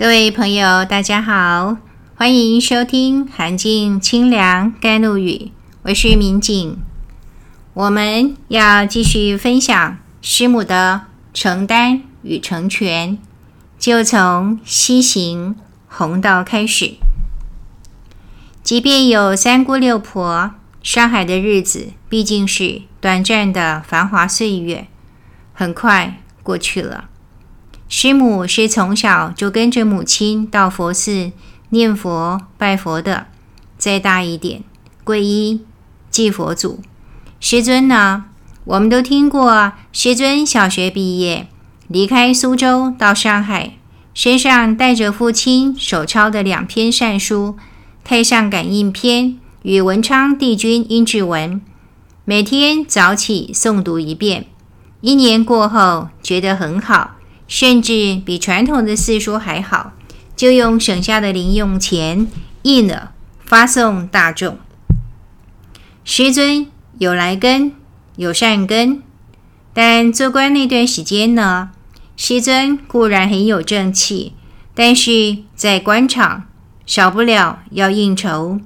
各位朋友，大家好，欢迎收听《寒静清凉甘露语》，我是明景。我们要继续分享师母的承担与成全，就从西行弘道开始。即便有三姑六婆，上海的日子毕竟是短暂的繁华岁月，很快过去了。师母是从小就跟着母亲到佛寺念佛拜佛的，再大一点，皈依祭佛祖。师尊呢，我们都听过。师尊小学毕业，离开苏州到上海，身上带着父亲手抄的两篇善书《太上感应篇》与《文昌帝君阴騭文》，每天早起诵读一遍。一年过后，觉得很好。甚至比传统的四书还好，就用省下的零用钱印了，发送大众。师尊有来根，有善根，但做官那段时间呢，师尊固然很有正气，但是在官场少不了要应酬。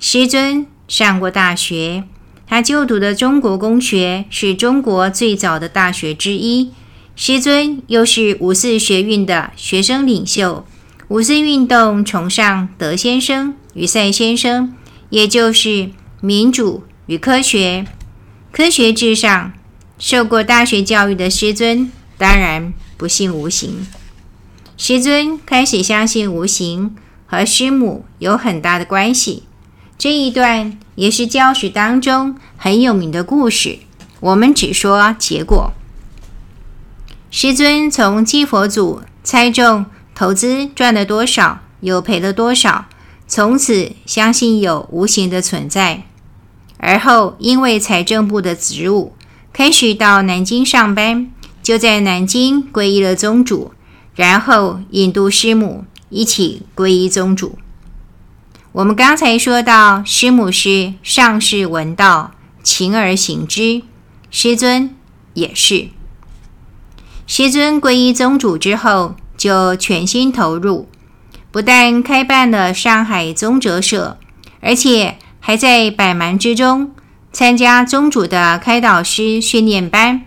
师尊上过大学，他就读的中国公学是中国最早的大学之一。师尊又是五四学运的学生领袖，五四运动崇尚德先生与赛先生，也就是民主与科学，科学至上。受过大学教育的师尊，当然不信无形。师尊开始相信无形，和师母有很大的关系。这一段也是教史当中很有名的故事，我们只说结果。师尊从继佛祖猜中投资赚了多少，又赔了多少，从此相信有无形的存在。而后因为财政部的职务，开始到南京上班，就在南京皈依了宗主，然后引渡师母一起皈依宗主。我们刚才说到，师母是上士闻道，勤而行之，师尊也是。师尊皈依宗主之后，就全心投入，不但开办了上海宗哲社，而且还在百忙之中参加宗主的开导师训练班，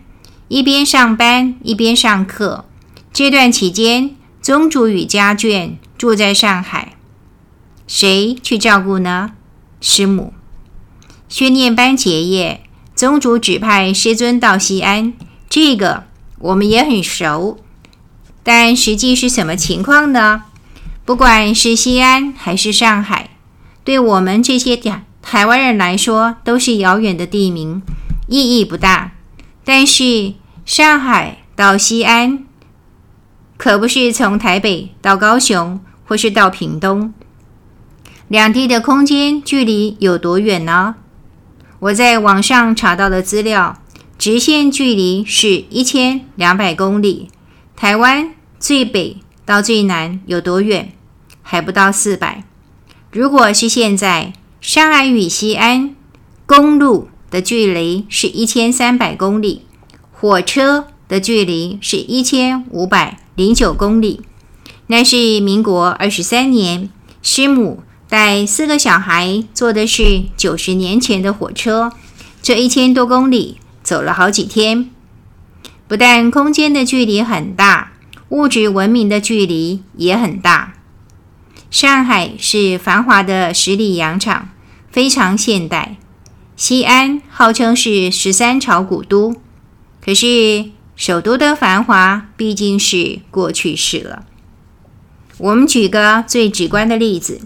一边上班一边上课。这段期间，宗主与家眷住在上海，谁去照顾呢？师母。训练班结业，宗主指派师尊到西安，这个。我们也很熟，但实际是什么情况呢？不管是西安还是上海，对我们这些台台湾人来说都是遥远的地名，意义不大。但是上海到西安，可不是从台北到高雄或是到屏东，两地的空间距离有多远呢？我在网上查到的资料。直线距离是一千两百公里，台湾最北到最南有多远？还不到四百。如果是现在，上海与西安公路的距离是一千三百公里，火车的距离是一千五百零九公里。那是民国二十三年，师母带四个小孩坐的是九十年前的火车，这一千多公里。走了好几天，不但空间的距离很大，物质文明的距离也很大。上海是繁华的十里洋场，非常现代。西安号称是十三朝古都，可是首都的繁华毕竟是过去式了。我们举个最直观的例子：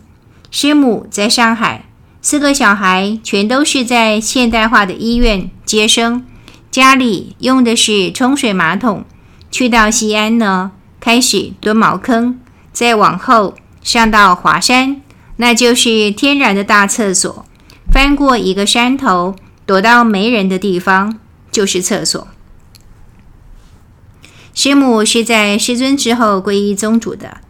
师母在上海，四个小孩全都是在现代化的医院接生。家里用的是冲水马桶，去到西安呢，开始蹲茅坑，再往后上到华山，那就是天然的大厕所。翻过一个山头，躲到没人的地方，就是厕所。师母是在师尊之后皈依宗主的，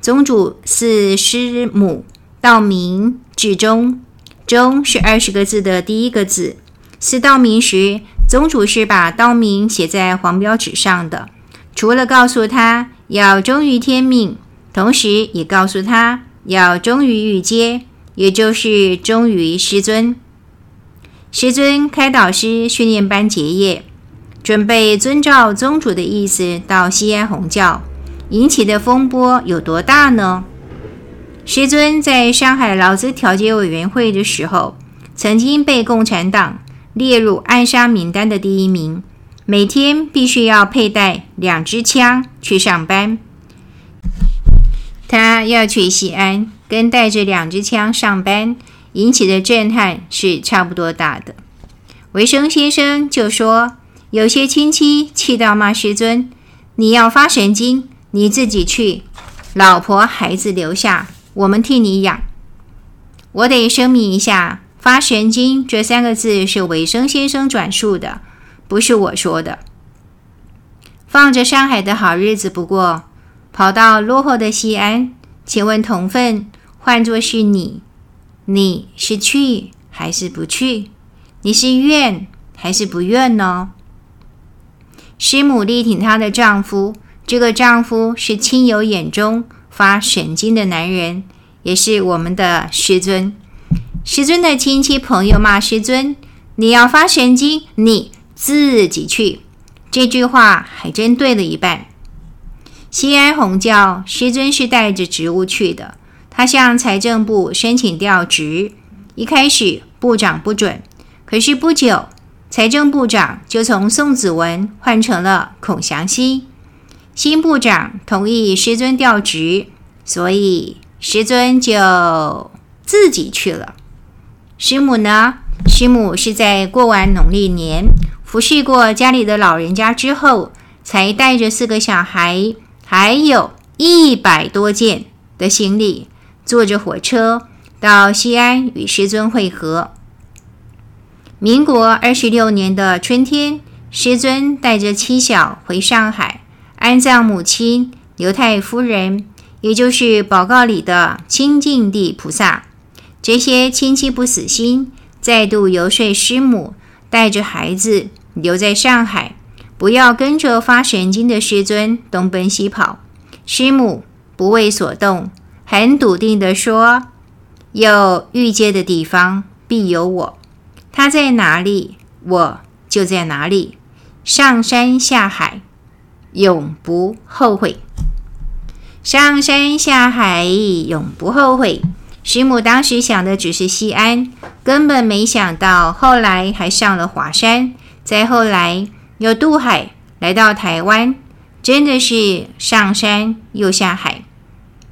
宗主是师母道明至忠，忠是二十个字的第一个字，是道明时。宗主是把道名写在黄标纸上的，除了告诉他要忠于天命，同时也告诉他要忠于玉阶，也就是忠于师尊。师尊开导师训练班结业，准备遵照宗主的意思到西安弘教，引起的风波有多大呢？师尊在上海劳资调解委员会的时候，曾经被共产党列入暗杀名单的第一名，每天必须要佩戴两支枪去上班。他要去西安，跟带着两支枪上班，引起的震撼是差不多大的。维生先生就说，有些亲戚气到骂师尊：“你要发神经，你自己去，老婆孩子留下。”我们替你养。我得声明一下，“发神经”这三个字是维生先生转述的，不是我说的。放着上海的好日子不过，跑到落后的西安，请问同分，换作是你，你是去还是不去？你是愿还是不愿呢？师母力挺她的丈夫，这个丈夫是亲友眼中。发神经的男人，也是我们的师尊。师尊的亲戚朋友骂师尊：“你要发神经，你自己去。”这句话还真对了一半。西安红教师尊是带着职务去的，他向财政部申请调职，一开始部长不准，可是不久，财政部长就从宋子文换成了孔祥熙。新部长同意师尊调职，所以师尊就自己去了。师母呢？师母是在过完农历年，服侍过家里的老人家之后，才带着四个小孩，还有一百多件的行李，坐着火车到西安与师尊会合。民国二十六年的春天，师尊带着妻小回上海。安葬母亲刘太夫人，也就是报告里的清净地菩萨。这些亲戚不死心，再度游说师母带着孩子留在上海，不要跟着发神经的师尊东奔西跑。师母不为所动，很笃定地说：“有玉阶的地方必有我，他在哪里，我就在哪里。上山下海。”永不后悔，上山下海永不后悔。师母当时想的只是西安，根本没想到后来还上了华山，再后来又渡海来到台湾，真的是上山又下海。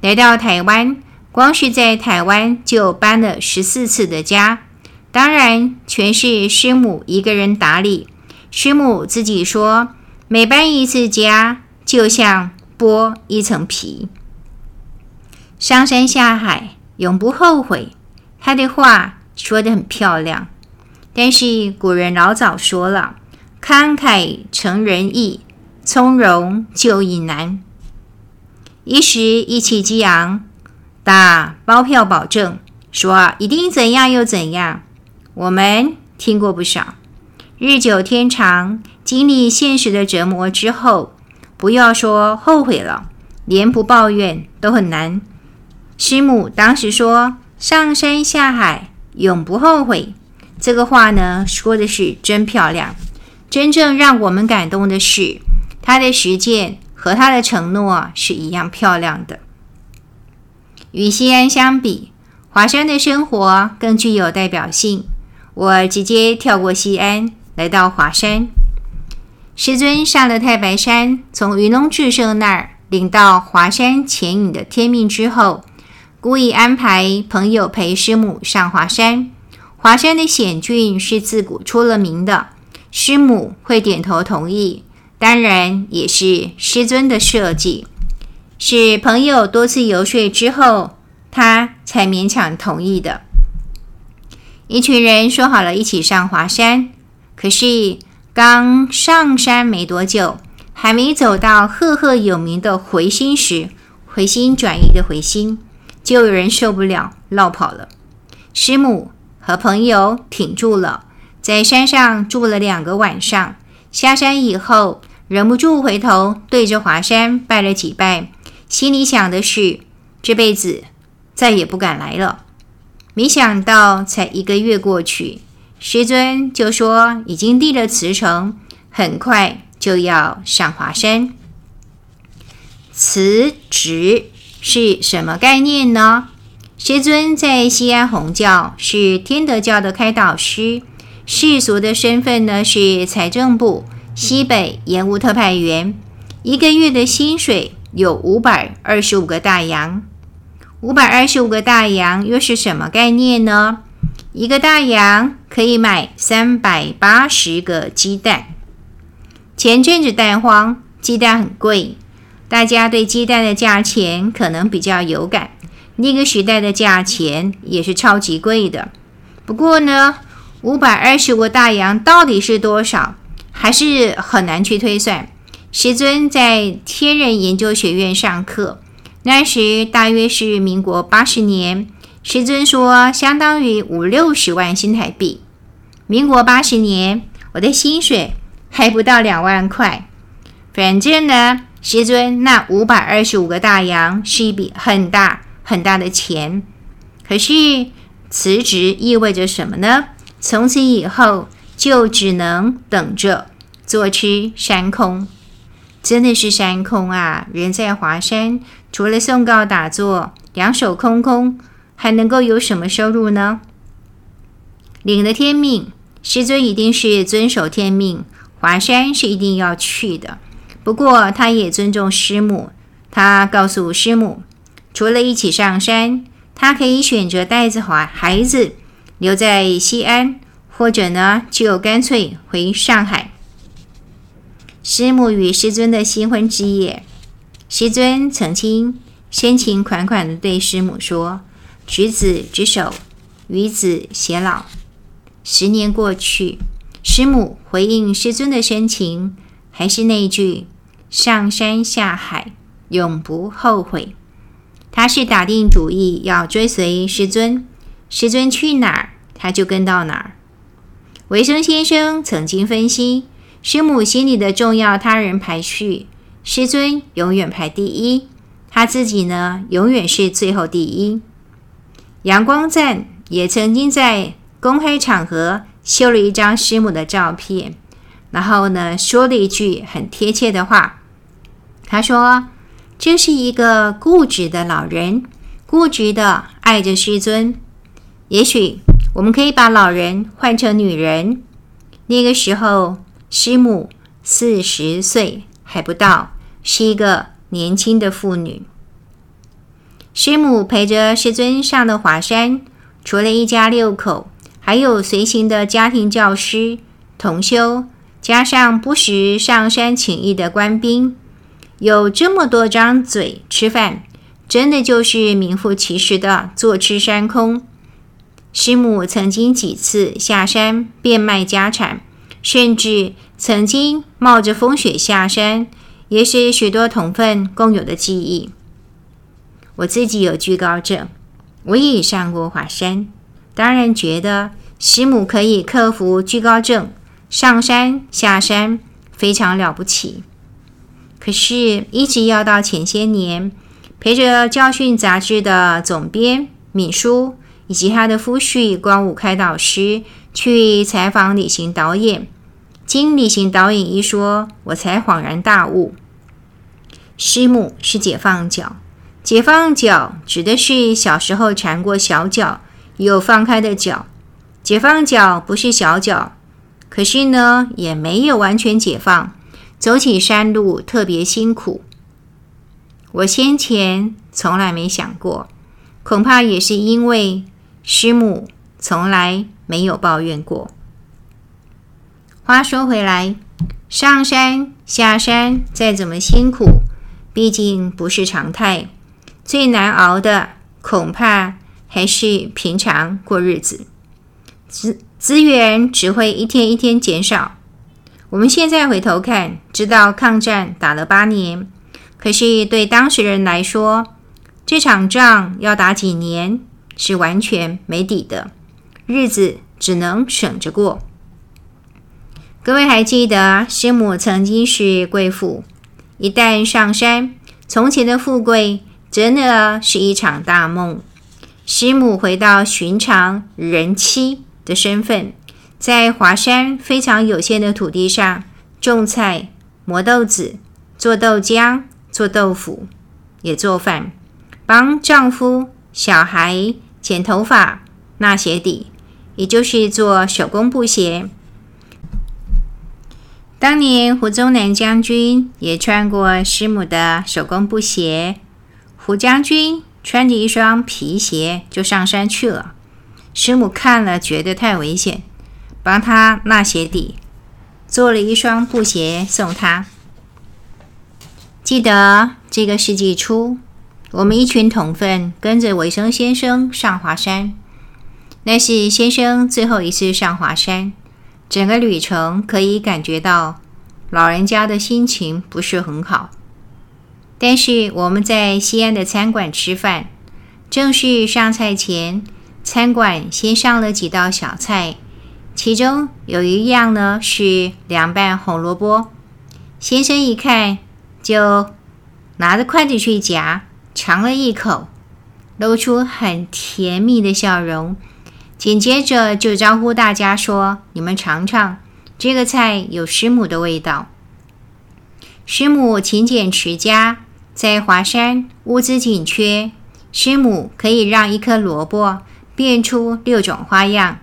来到台湾，光是在台湾就搬了十四次的家，当然全是师母一个人打理。师母自己说。每搬一次家，就像剥一层皮。上山下海，永不后悔。他的话说得很漂亮，但是古人老早说了：“慷慨成人意，从容就义难。”一时意气激昂，打包票保证说一定怎样又怎样。我们听过不少，日久天长。经历现实的折磨之后，不要说后悔了，连不抱怨都很难。师母当时说：“上山下海，永不后悔。”这个话呢，说的是真漂亮。真正让我们感动的是，他的实践和他的承诺是一样漂亮的。与西安相比，华山的生活更具有代表性。我直接跳过西安，来到华山。师尊上了太白山，从云龙智胜那儿领到华山潜隐的天命之后，故意安排朋友陪师母上华山。华山的险峻是自古出了名的，师母会点头同意，当然也是师尊的设计，是朋友多次游说之后，他才勉强同意的。一群人说好了一起上华山，可是。刚上山没多久，还没走到赫赫有名的回心时，回心转意的回心，就有人受不了，落跑了。师母和朋友挺住了，在山上住了两个晚上。下山以后，忍不住回头对着华山拜了几拜，心里想的是这辈子再也不敢来了。没想到才一个月过去，师尊就说已经立了辞呈，很快就要上华山。辞职是什么概念呢？师尊在西安弘教是天德教的开导师，世俗的身份呢是财政部西北盐务特派员，一个月的薪水有五百二十五个大洋。五百二十五个大洋又是什么概念呢？一个大洋可以买三百八十个鸡蛋。前阵子蛋荒，鸡蛋很贵，大家对鸡蛋的价钱可能比较有感。那个时代的价钱也是超级贵的。不过呢，五百二十五个大洋到底是多少，还是很难去推算。师尊在天人研究学院上课。那时大约是民国八十年，师尊说相当于五六十万新台币。民国八十年，我的薪水还不到两万块。反正呢，师尊那五百二十五个大洋是一笔很大很大的钱。可是辞职意味着什么呢？从此以后就只能等着坐吃山空。真的是山空啊！人在华山，除了诵告打坐，两手空空，还能够有什么收入呢？领了天命，师尊一定是遵守天命，华山是一定要去的。不过，他也尊重师母，他告诉师母，除了一起上山，他可以选择带着孩孩子留在西安，或者呢，就干脆回上海。师母与师尊的新婚之夜，师尊曾经深情款款地对师母说：“执子之手，与子偕老。”十年过去，师母回应师尊的深情，还是那句：“上山下海，永不后悔。”他是打定主意要追随师尊，师尊去哪儿，他就跟到哪儿。维生先生曾经分析。师母心里的重要他人排序，师尊永远排第一，他自己呢，永远是最后第一。杨光赞也曾经在公开场合秀了一张师母的照片，然后呢，说了一句很贴切的话，他说：“这是一个固执的老人，固执的爱着师尊。也许我们可以把老人换成女人，那个时候。”师母四十岁还不到，是一个年轻的妇女。师母陪着师尊上了华山，除了一家六口，还有随行的家庭教师、同修，加上不时上山请益的官兵，有这么多张嘴吃饭，真的就是名副其实的坐吃山空。师母曾经几次下山变卖家产。甚至曾经冒着风雪下山，也是许多同分共有的记忆。我自己有惧高症，我也上过华山，当然觉得师母可以克服惧高症，上山下山非常了不起。可是，一直要到前些年，陪着《教训》杂志的总编闵书以及他的夫婿光武开导师。去采访旅行导演，经旅行导演一说，我才恍然大悟。师母是解放脚，解放脚指的是小时候缠过小脚，有放开的脚。解放脚不是小脚，可是呢，也没有完全解放，走起山路特别辛苦。我先前从来没想过，恐怕也是因为师母从来。没有抱怨过。话说回来，上山下山再怎么辛苦，毕竟不是常态。最难熬的恐怕还是平常过日子，资资源只会一天一天减少。我们现在回头看，知道抗战打了八年，可是对当事人来说，这场仗要打几年是完全没底的。日子只能省着过。各位还记得师母曾经是贵妇，一旦上山，从前的富贵真的是一场大梦。师母回到寻常人妻的身份，在华山非常有限的土地上种菜、磨豆子、做豆浆、做豆腐，也做饭，帮丈夫、小孩剪头发、纳鞋底，也就是做手工布鞋。当年胡宗南将军也穿过师母的手工布鞋。胡将军穿着一双皮鞋就上山去了。师母看了觉得太危险，帮他纳鞋底，做了一双布鞋送他。记得这个世纪初，我们一群同分跟着维生先生上华山，那是先生最后一次上华山。整个旅程可以感觉到老人家的心情不是很好，但是我们在西安的餐馆吃饭，正式上菜前，餐馆先上了几道小菜，其中有一样呢是凉拌红萝卜。先生一看，就拿着筷子去夹，尝了一口，露出很甜蜜的笑容。紧接着就招呼大家说：“你们尝尝，这个菜有师母的味道。师母勤俭持家，在华山物资紧缺，师母可以让一颗萝卜变出六种花样。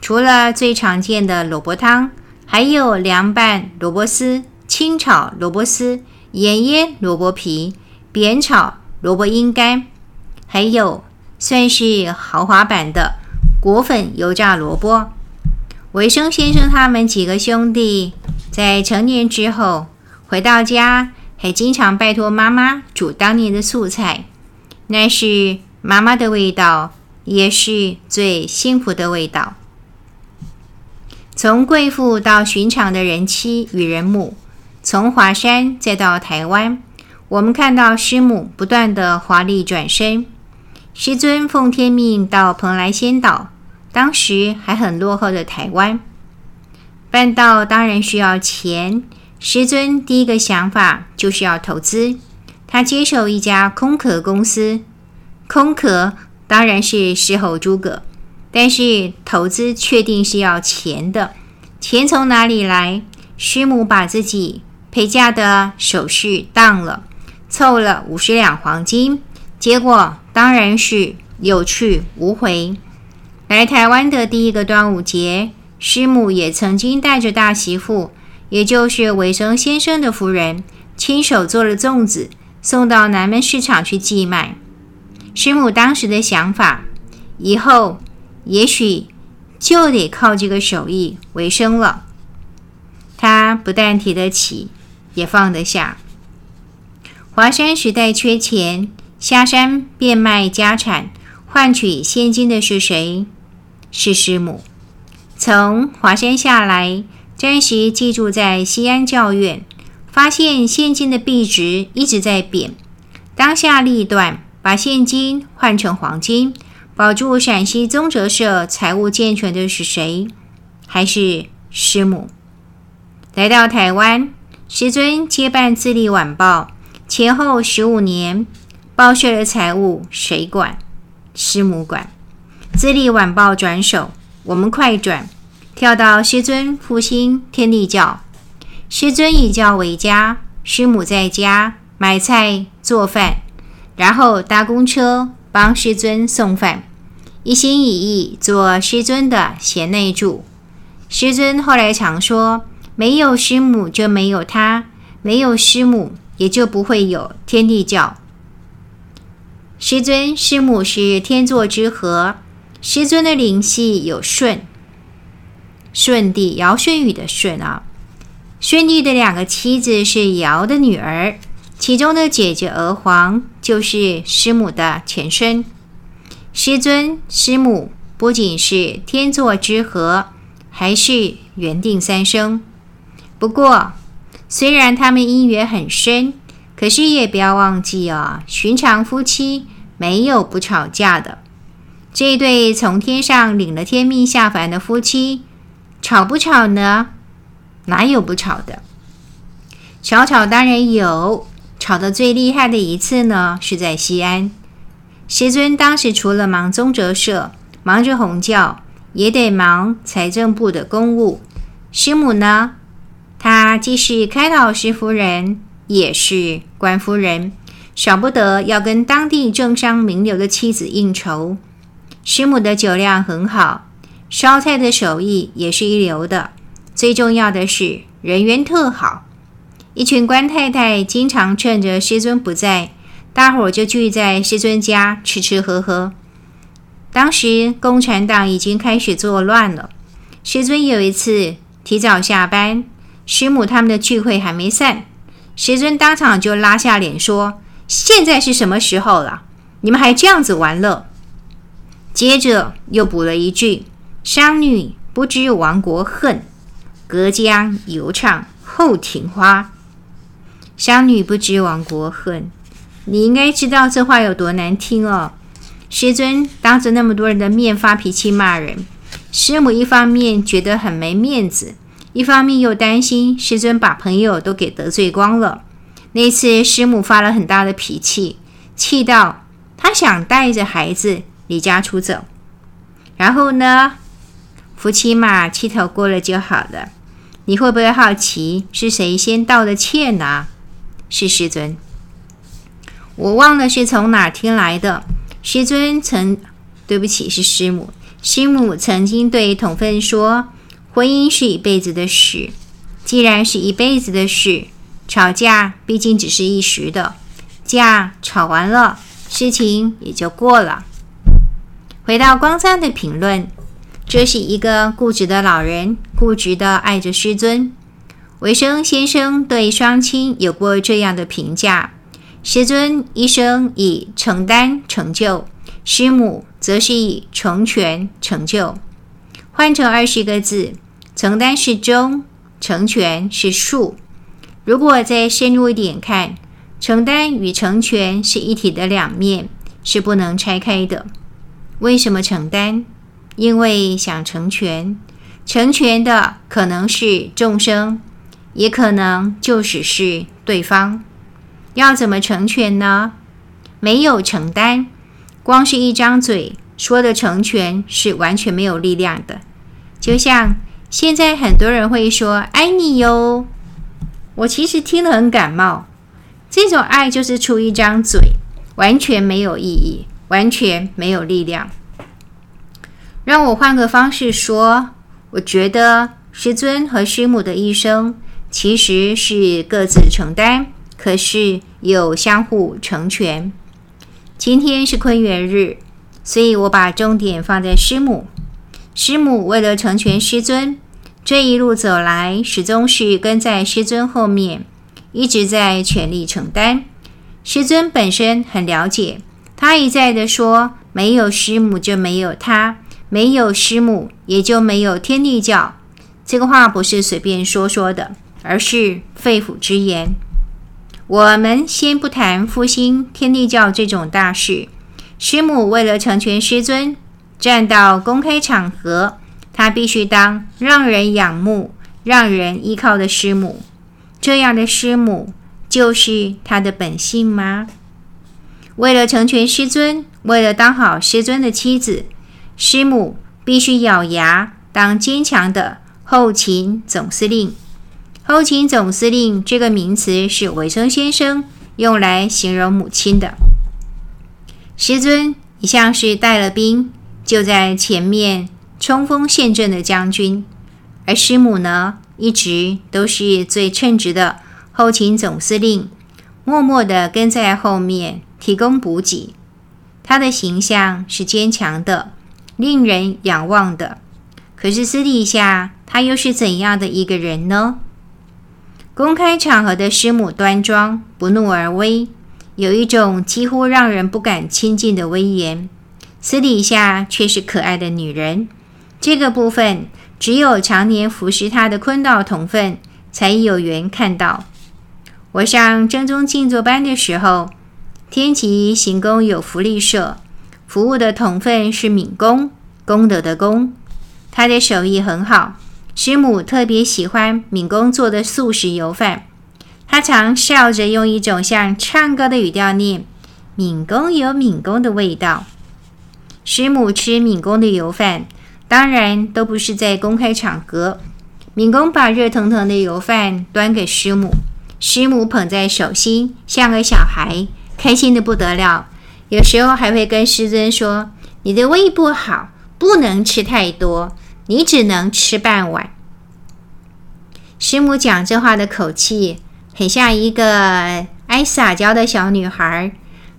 除了最常见的萝卜汤，还有凉拌萝卜丝、清炒萝卜丝、盐腌萝卜皮、煸炒萝卜阴干，还有算是豪华版的。”裹粉油炸萝卜，维生先生他们几个兄弟在成年之后回到家，还经常拜托妈妈煮当年的素菜，那是妈妈的味道，也是最幸福的味道。从贵妇到寻常的人妻与人母，从华山再到台湾，我们看到师母不断的华丽转身。师尊奉天命到蓬莱仙岛。当时还很落后的台湾，办道当然需要钱。师尊第一个想法就是要投资，他接手一家空壳公司。空壳当然是狮吼诸葛，但是投资确定是要钱的。钱从哪里来？师母把自己陪嫁的首饰当了，凑了五十两黄金，结果当然是有去无回。来台湾的第一个端午节，师母也曾经带着大媳妇，也就是维生先生的夫人，亲手做了粽子，送到南门市场去寄卖。师母当时的想法，以后也许就得靠这个手艺为生了。她不但提得起，也放得下。华山时代缺钱，下山变卖家产，换取现金的是谁？是师母从华山下来，暂时寄住在西安教院，发现现金的币值一直在贬，当下立断，把现金换成黄金，保住陕西宗哲社财务健全的是谁？还是师母？来到台湾，师尊接办自立晚报，前后十五年，报社的财务谁管？师母管。自立晚报转手，我们快转，跳到师尊复兴天地教。师尊以教为家，师母在家买菜做饭，然后搭公车帮师尊送饭，一心一意做师尊的贤内助。师尊后来常说：“没有师母就没有他，没有师母也就不会有天地教。”师尊师母是天作之合。师尊的灵系有舜，舜帝尧舜禹的舜啊，舜帝的两个妻子是尧的女儿，其中的姐姐娥皇就是师母的前身。师尊师母不仅是天作之合，还是缘定三生。不过，虽然他们姻缘很深，可是也不要忘记哦，寻常夫妻没有不吵架的。这对从天上领了天命下凡的夫妻，吵不吵呢？哪有不吵的？吵吵当然有，吵得最厉害的一次呢，是在西安。师尊当时除了忙宗哲社，忙着弘教，也得忙财政部的公务。师母呢，她既是开导师夫人，也是官夫人，少不得要跟当地政商名流的妻子应酬。师母的酒量很好，烧菜的手艺也是一流的。最重要的是人缘特好。一群官太太经常趁着师尊不在。大伙儿就聚在师尊家吃吃喝喝。当时共产党已经开始作乱了。师尊有一次提早下班，师母他们的聚会还没散，师尊当场就拉下脸说：“现在是什么时候了？你们还这样子玩乐？”接着又补了一句：“商女不知亡国恨，隔江犹唱后庭花。”商女不知亡国恨。你应该知道这话有多难听哦！师尊当着那么多人的面发脾气骂人，师母一方面觉得很没面子，一方面又担心师尊把朋友都给得罪光了。那次师母发了很大的脾气，气到她想带着孩子离家出走。然后呢，夫妻嘛，气头过了就好了。你会不会好奇是谁先道的歉呢？是师尊。我忘了是从哪听来的。师尊曾，对不起，是师母。师母曾经对同奋说：“婚姻是一辈子的事，既然是一辈子的事，吵架毕竟只是一时的，架吵完了，事情也就过了。”回到光赞的评论，这是一个固执的老人，固执的爱着师尊。维生先生对双亲有过这样的评价。师尊一生以承担成就，师母则是以成全成就。换成二十个字，承担是中，成全是数。如果再深入一点看，承担与成全是一体的两面，是不能拆开的。为什么承担？因为想成全，成全的可能是众生，也可能就只是对方。要怎么成全呢？没有承担，光是一张嘴说的成全是完全没有力量的。就像现在很多人会说“爱你哟”，我其实听了很感冒。这种爱就是出一张嘴，完全没有意义，完全没有力量。让我换个方式说，我觉得师尊和师母的一生其实是各自承担。可是有相互成全。今天是坤元日，所以我把重点放在师母。师母为了成全师尊，这一路走来始终是跟在师尊后面，一直在全力承担。师尊本身很了解，他一再的说：“没有师母就没有他，没有师母也就没有天地教。”这个话不是随便说说的，而是肺腑之言。我们先不谈复兴天地教这种大事，师母为了成全师尊，站到公开场合，她必须当让人仰慕、让人依靠的师母。这样的师母就是她的本性吗？为了成全师尊，为了当好师尊的妻子，师母必须咬牙当坚强的后勤总司令。后勤总司令这个名词是维生先生用来形容母亲的。师尊一向是带了兵就在前面冲锋陷阵的将军，而师母呢，一直都是最称职的后勤总司令，默默地跟在后面提供补给。他的形象是坚强的，令人仰望的。可是私底下他又是怎样的一个人呢？公开场合的师母端庄，不怒而威，有一种几乎让人不敢亲近的威严；私底下却是可爱的女人。这个部分只有常年服侍她的坤道同分才有缘看到。我上正宗静坐班的时候，天齐行宫有福利社，服务的同分是敏公，功德的功，他的手艺很好。师母特别喜欢敏公做的素食油饭，他常笑着用一种像唱歌的语调念：“敏公有敏公的味道。”师母吃敏公的油饭，当然都不是在公开场合。敏公把热腾腾的油饭端给师母，师母捧在手心，像个小孩，开心的不得了。有时候还会跟师尊说：“你的胃不好，不能吃太多，你只能吃半碗。”师母讲这话的口气，很像一个爱撒娇的小女孩，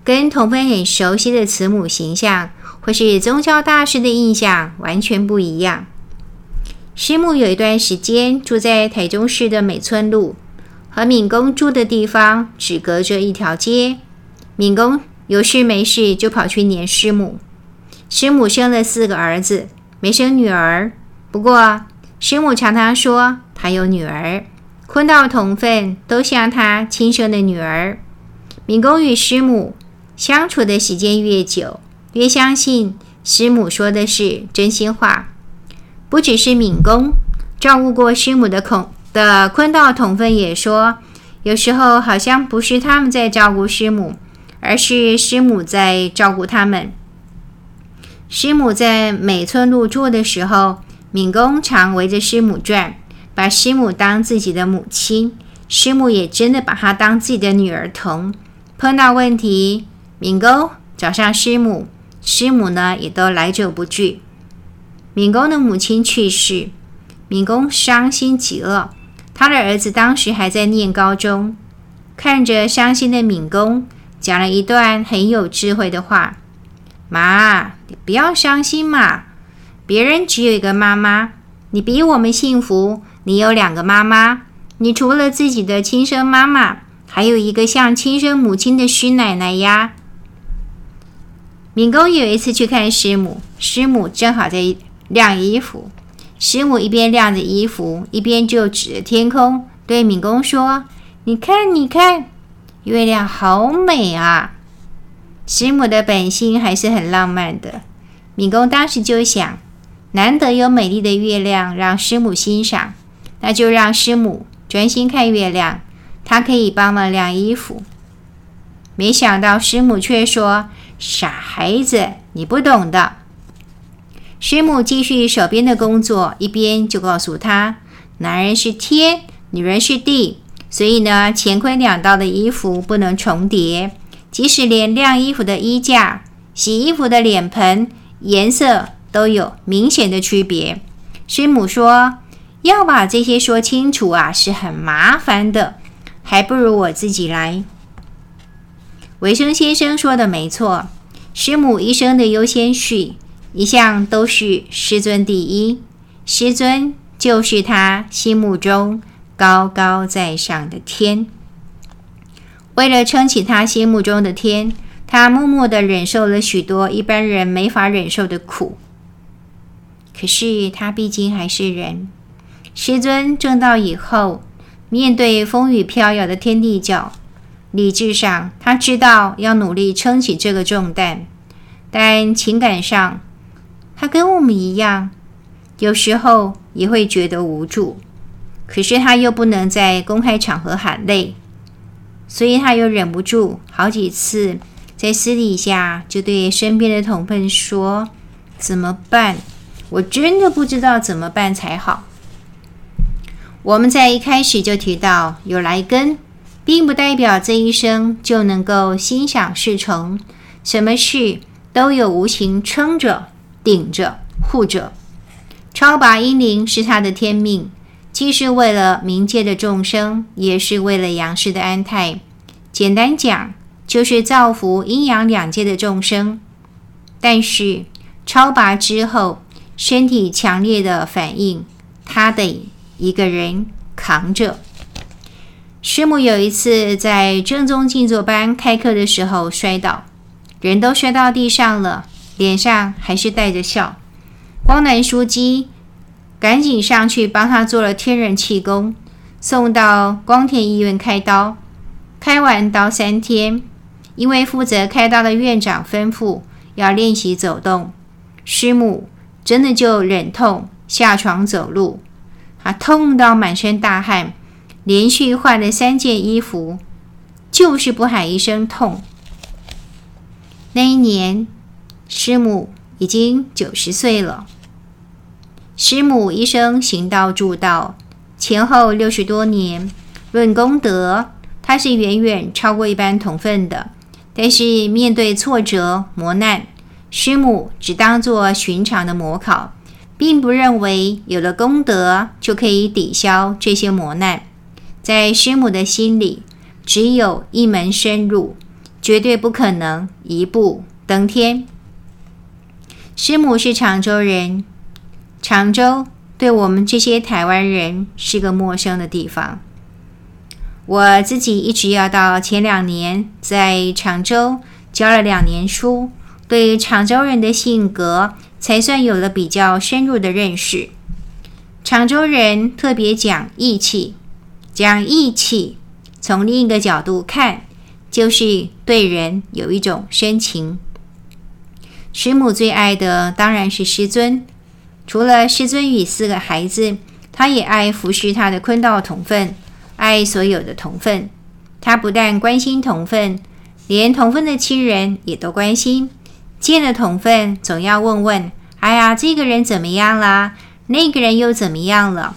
跟同辈很熟悉的慈母形象，或是宗教大师的印象完全不一样。师母有一段时间住在台中市的美村路，和敏公住的地方只隔着一条街。敏公有事没事就跑去黏师母。师母生了四个儿子，没生女儿。不过师母常常说她有女儿，坤道同奋都像她亲生的女儿。敏公与师母相处的时间越久，越相信师母说的是真心话。不只是敏公照顾过师母的孔的坤道同奋也说，有时候好像不是他们在照顾师母，而是师母在照顾他们。师母在美村路住的时候，敏公常围着师母转，把师母当自己的母亲，师母也真的把她当自己的女儿疼。碰到问题，敏公找上师母，师母呢也都来者不拒。敏公的母亲去世，敏公伤心极了。他的儿子当时还在念高中，看着伤心的敏公，讲了一段很有智慧的话：“妈，你不要伤心嘛，别人只有一个妈妈，你比我们幸福，你有两个妈妈。你除了自己的亲生妈妈，还有一个像亲生母亲的师奶奶呀。”敏公有一次去看师母，师母正好在。晾衣服，师母一边晾着衣服，一边就指着天空对敏公说：“你看，你看，月亮好美啊！”师母的本性还是很浪漫的。敏公当时就想，难得有美丽的月亮让师母欣赏，那就让师母专心看月亮，他可以帮忙晾衣服。没想到师母却说：“傻孩子，你不懂的。”师母继续手边的工作，一边就告诉他：“男人是天，女人是地，所以呢，乾坤两道的衣服不能重叠。即使连晾衣服的衣架、洗衣服的脸盆颜色都有明显的区别。”师母说：“要把这些说清楚啊，是很麻烦的，还不如我自己来。”维生先生说的没错，师母一生的优先序。一向都是师尊第一，师尊就是他心目中高高在上的天。为了撑起他心目中的天，他默默地忍受了许多一般人没法忍受的苦。可是他毕竟还是人。师尊证道以后，面对风雨飘摇的天地教，理智上他知道要努力撑起这个重担，但情感上，他跟我们一样，有时候也会觉得无助，可是他又不能在公开场合喊累，所以他又忍不住好几次在私底下就对身边的同伴说：“怎么办？我真的不知道怎么办才好。”我们在一开始就提到，有来根，并不代表这一生就能够心想事成，什么事都有无形撑着。顶着护着，超拔阴灵是他的天命，既是为了冥界的众生，也是为了阳世的安泰。简单讲，就是造福阴阳两界的众生。但是超拔之后，身体强烈的反应，他得一个人扛着。师母有一次在正宗静坐班开课的时候摔倒，人都摔到地上了。脸上还是带着笑，光南书记赶紧上去帮他做了天然气功，送到光田医院开刀。开完刀三天，因为负责开刀的院长吩咐要练习走动，师母真的就忍痛下床走路，啊，痛到满身大汗，连续换了三件衣服，就是不喊一声痛。那一年，师母已经九十岁了。师母一生行道助道，前后六十多年，论功德，她是远远超过一般同分的。但是面对挫折磨难，师母只当作寻常的模考，并不认为有了功德就可以抵消这些磨难。在师母的心里，只有一门深入，绝对不可能一步登天。师母是常州人，常州对我们这些台湾人是个陌生的地方。我自己一直要到前两年在常州教了两年书，对常州人的性格才算有了比较深入的认识。常州人特别讲义气，讲义气，从另一个角度看，就是对人有一种深情。师母最爱的当然是师尊，除了师尊与四个孩子，他也爱服侍他的坤道同分。爱所有的同分，他不但关心同分，连同分的亲人也都关心。见了同分，总要问问：“哎呀，这个人怎么样啦？那个人又怎么样了？”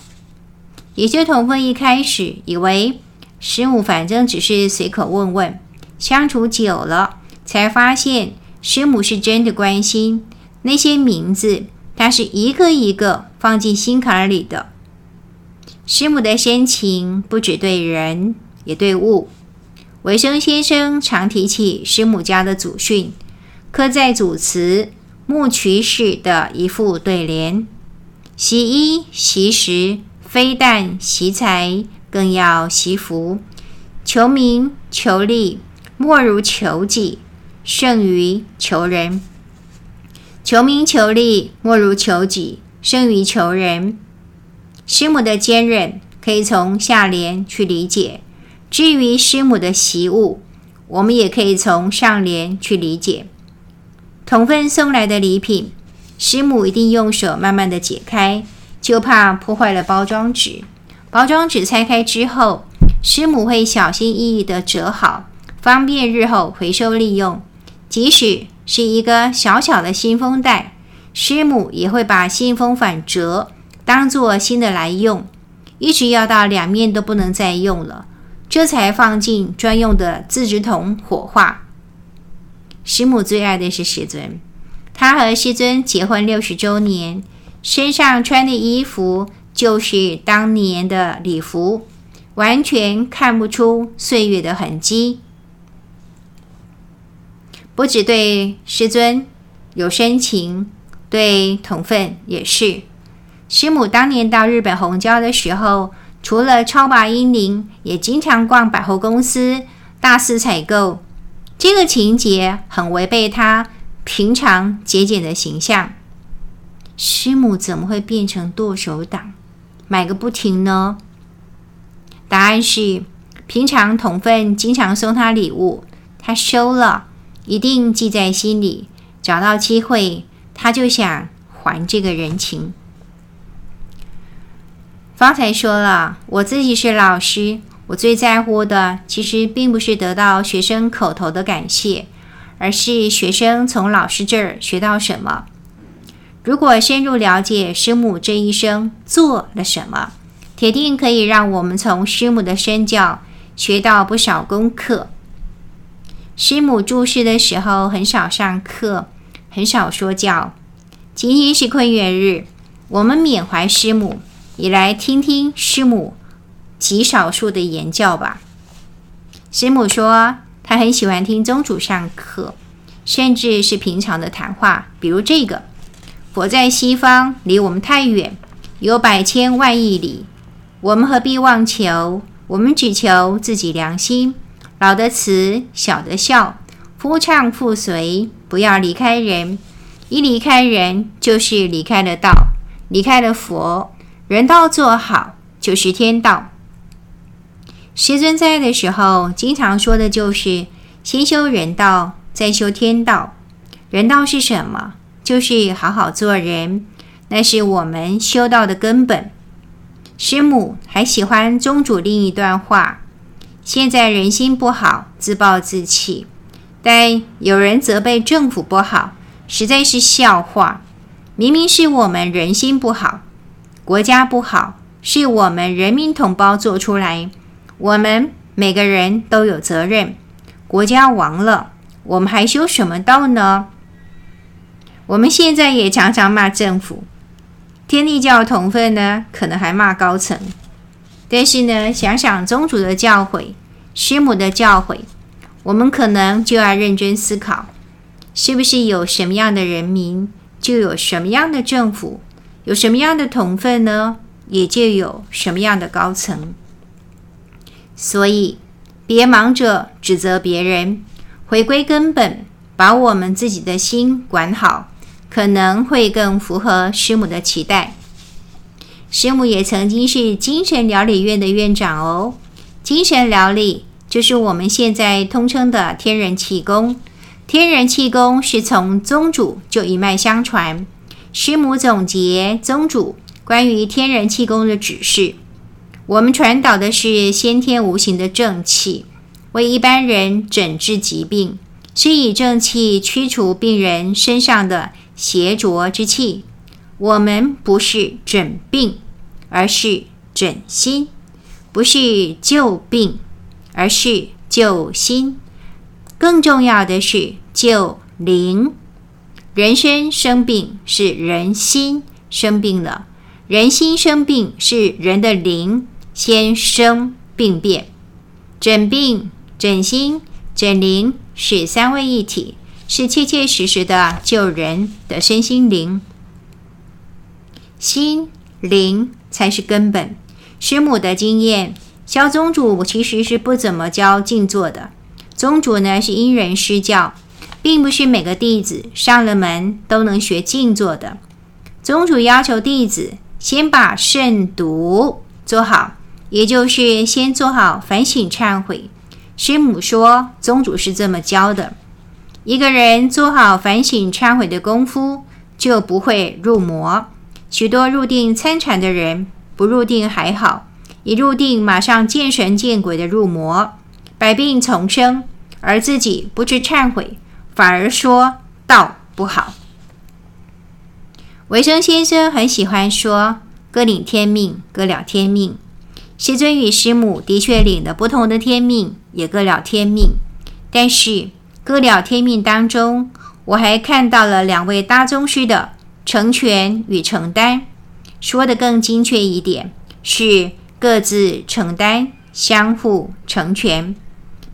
也就同分一开始以为师母反正只是随口问问，相处久了，才发现师母是真的关心。那些名字，他是一个一个放进心坎里的。师母的深情不只对人，也对物。维生先生常提起师母家的祖训，刻在祖祠墓渠式的一副对联：习衣习食，非但习财，更要习福。求名求利，莫如求己，胜于求人。求名求利，莫如求己，胜于求人。师母的坚韧可以从下联去理解，至于师母的习物，我们也可以从上联去理解。同分送来的礼品，师母一定用手慢慢的解开，就怕破坏了包装纸。包装纸拆开之后，师母会小心翼翼地折好，方便日后回收利用。即使是一个小小的信封袋，师母也会把信封反折。当做新的来用，一直要到两面都不能再用了，这才放进专用的自制桶火化。师母最爱的是师尊，她和师尊结婚六十周年，身上穿的衣服就是当年的礼服，完全看不出岁月的痕迹。不止对师尊有深情，对同奋也是。师母当年到日本弘教的时候，除了超拔英灵，也经常逛百货公司、大肆采购。这个情节很违背她平常节俭的形象。师母怎么会变成剁手党，买个不停呢？答案是，平常同奋经常送她礼物，她收了，一定记在心里。找到机会，他就想还这个人情。方才说了，我自己是老师，我最在乎的其实并不是得到学生口头的感谢，而是学生从老师这儿学到什么。如果深入了解师母这一生做了什么，铁定可以让我们从师母的身教学到不少功课。师母住世的时候很少上课，很少说教。今天是坤元日，我们缅怀师母。也来听听师母极少数的言教吧。师母说，她很喜欢听宗主上课，甚至是平常的谈话，比如这个：“佛在西方，离我们太远，有百千万亿里，我们何必妄求？我们只求自己良心，老的慈，小的孝，夫唱妇随，不要离开人。一离开人，就是离开了道，离开了佛。”人道做好就是天道。师尊在的时候，经常说的就是先修人道，再修天道。人道是什么？就是好好做人，那是我们修道的根本。师母还喜欢宗主另一段话：现在人心不好，自暴自弃，但有人责备政府不好，实在是笑话。明明是我们人心不好，国家不好，是我们人民同胞做出来，我们每个人都有责任。国家亡了，我们还修什么道呢？我们现在也常常骂政府。天地教同奋呢，可能还骂高层，但是呢，想想宗主的教诲、师母的教诲，我们可能就要认真思考，是不是有什么样的人民，就有什么样的政府，有什么样的同分呢，也就有什么样的高层。所以，别忙着指责别人，回归根本，把我们自己的心管好。可能会更符合师母的期待。师母也曾经是精神疗理院的院长哦。精神疗理就是我们现在通称的天人气功。天人气功是从宗主就一脉相传。师母总结宗主关于天人气功的指示，我们传导的是先天无形的正气，为一般人诊治疾病，是以正气驱除病人身上的。邪浊之气，我们不是诊病，而是诊心；不是救病，而是救心。更重要的是救灵。人生生病是人心生病了，人心生病是人的灵先生病变。诊病、诊心、诊灵是三位一体。是切切实实的救人的身心灵，心灵才是根本。师母的经验，教宗主其实是不怎么教静坐的。宗主呢是因人施教，并不是每个弟子上了门都能学静坐的。宗主要求弟子先把慎独做好，也就是先做好反省忏悔。师母说，宗主是这么教的。一个人做好反省忏悔的功夫，就不会入魔。许多入定参禅的人，不入定还好，一入定马上见神见鬼的入魔，百病丛生，而自己不知忏悔，反而说道不好。维生先生很喜欢说“各领天命，各了天命”。师尊与师母的确领了不同的天命，也各了天命，但是。各了天命当中，我还看到了两位大宗师的成全与承担。说的更精确一点，是各自承担，相互成全。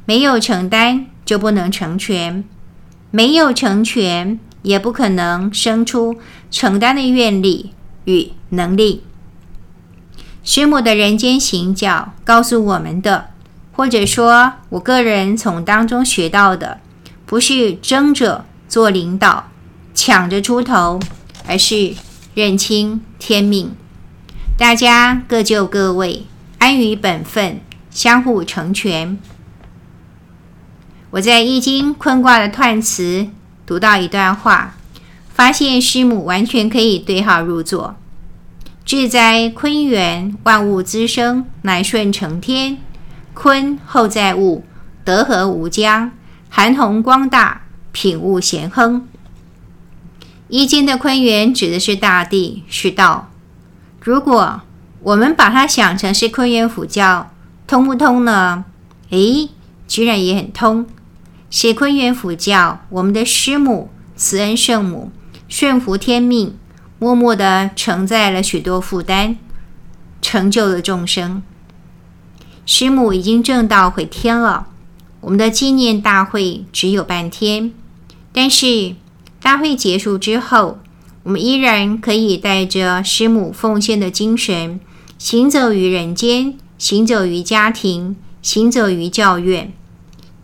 没有承担就不能成全，没有成全也不可能生出承担的愿力与能力。师母的人间行脚告诉我们的，或者说我个人从当中学到的。不是争着做领导，抢着出头，而是认清天命，大家各就各位，安于本分，相互成全。我在《易经》坤卦的断辞读到一段话，发现师母完全可以对号入座。至哉坤元，万物滋生，乃顺承天。坤厚在物，德和无疆。含宏光大，品物咸亨。易经的坤元指的是大地，是道。如果我们把它想成是坤元辅教，通不通呢？诶，居然也很通。写坤元辅教，我们的师母慈恩圣母顺服天命，默默地承载了许多负担，成就了众生。师母已经证道回天了。我们的纪念大会只有半天，但是大会结束之后，我们依然可以带着师母奉献的精神，行走于人间，行走于家庭，行走于教院，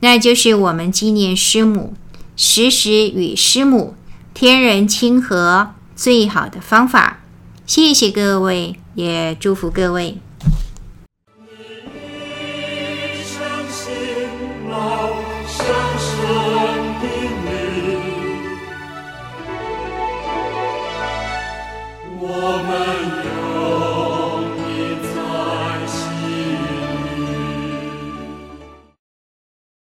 那就是我们纪念师母、时时与师母天人亲和最好的方法。谢谢各位，也祝福各位。我们。